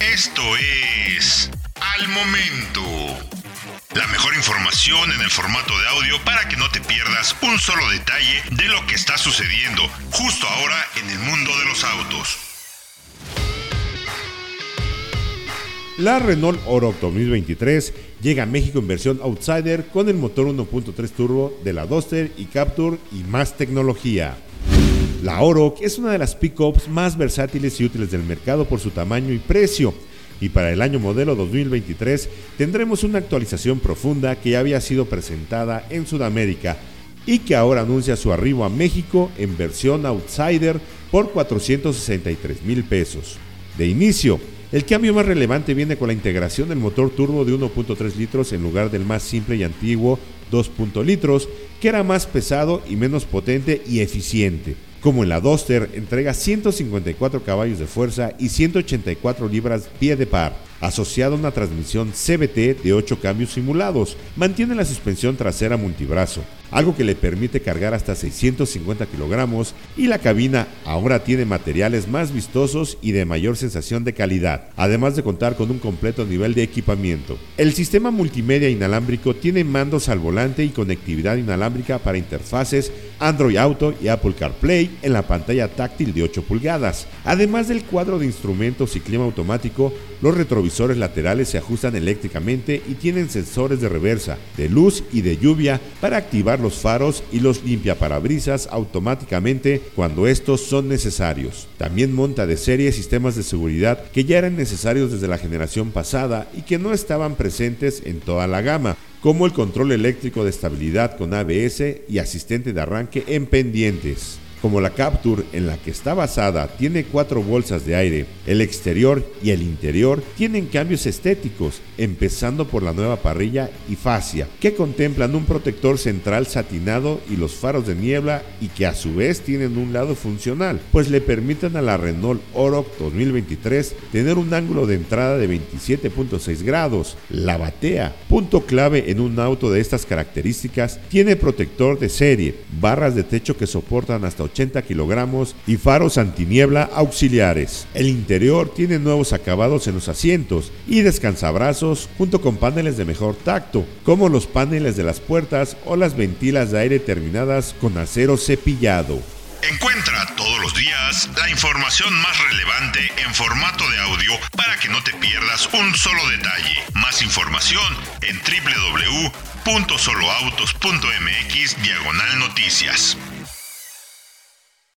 Esto es Al Momento. La mejor información en el formato de audio para que no te pierdas un solo detalle de lo que está sucediendo justo ahora en el mundo de los autos. La Renault Oroch 2023 llega a México en versión Outsider con el motor 1.3 turbo de la Duster y Capture y más tecnología. La Oroch es una de las pickups más versátiles y útiles del mercado por su tamaño y precio. Y para el año modelo 2023 tendremos una actualización profunda que ya había sido presentada en Sudamérica y que ahora anuncia su arribo a México en versión Outsider por 463 mil pesos. De inicio, el cambio más relevante viene con la integración del motor turbo de 1.3 litros en lugar del más simple y antiguo 2. litros, que era más pesado y menos potente y eficiente como en la Duster, entrega 154 caballos de fuerza y 184 libras pie de par asociado a una transmisión CBT de 8 cambios simulados. Mantiene la suspensión trasera multibrazo, algo que le permite cargar hasta 650 kilogramos y la cabina ahora tiene materiales más vistosos y de mayor sensación de calidad, además de contar con un completo nivel de equipamiento. El sistema multimedia inalámbrico tiene mandos al volante y conectividad inalámbrica para interfaces Android Auto y Apple CarPlay en la pantalla táctil de 8 pulgadas. Además del cuadro de instrumentos y clima automático, los retrovisores laterales se ajustan eléctricamente y tienen sensores de reversa, de luz y de lluvia para activar los faros y los limpiaparabrisas automáticamente cuando estos son necesarios. También monta de serie sistemas de seguridad que ya eran necesarios desde la generación pasada y que no estaban presentes en toda la gama, como el control eléctrico de estabilidad con ABS y asistente de arranque en pendientes. Como la Capture en la que está basada tiene cuatro bolsas de aire, el exterior y el interior tienen cambios estéticos, empezando por la nueva parrilla y fascia, que contemplan un protector central satinado y los faros de niebla y que a su vez tienen un lado funcional, pues le permiten a la Renault Oroch 2023 tener un ángulo de entrada de 27.6 grados. La batea, punto clave en un auto de estas características, tiene protector de serie, barras de techo que soportan hasta 80 kilogramos y faros antiniebla auxiliares. El interior tiene nuevos acabados en los asientos y descansabrazos junto con paneles de mejor tacto, como los paneles de las puertas o las ventilas de aire terminadas con acero cepillado. Encuentra todos los días la información más relevante en formato de audio para que no te pierdas un solo detalle. Más información en www.soloautos.mx diagonal noticias.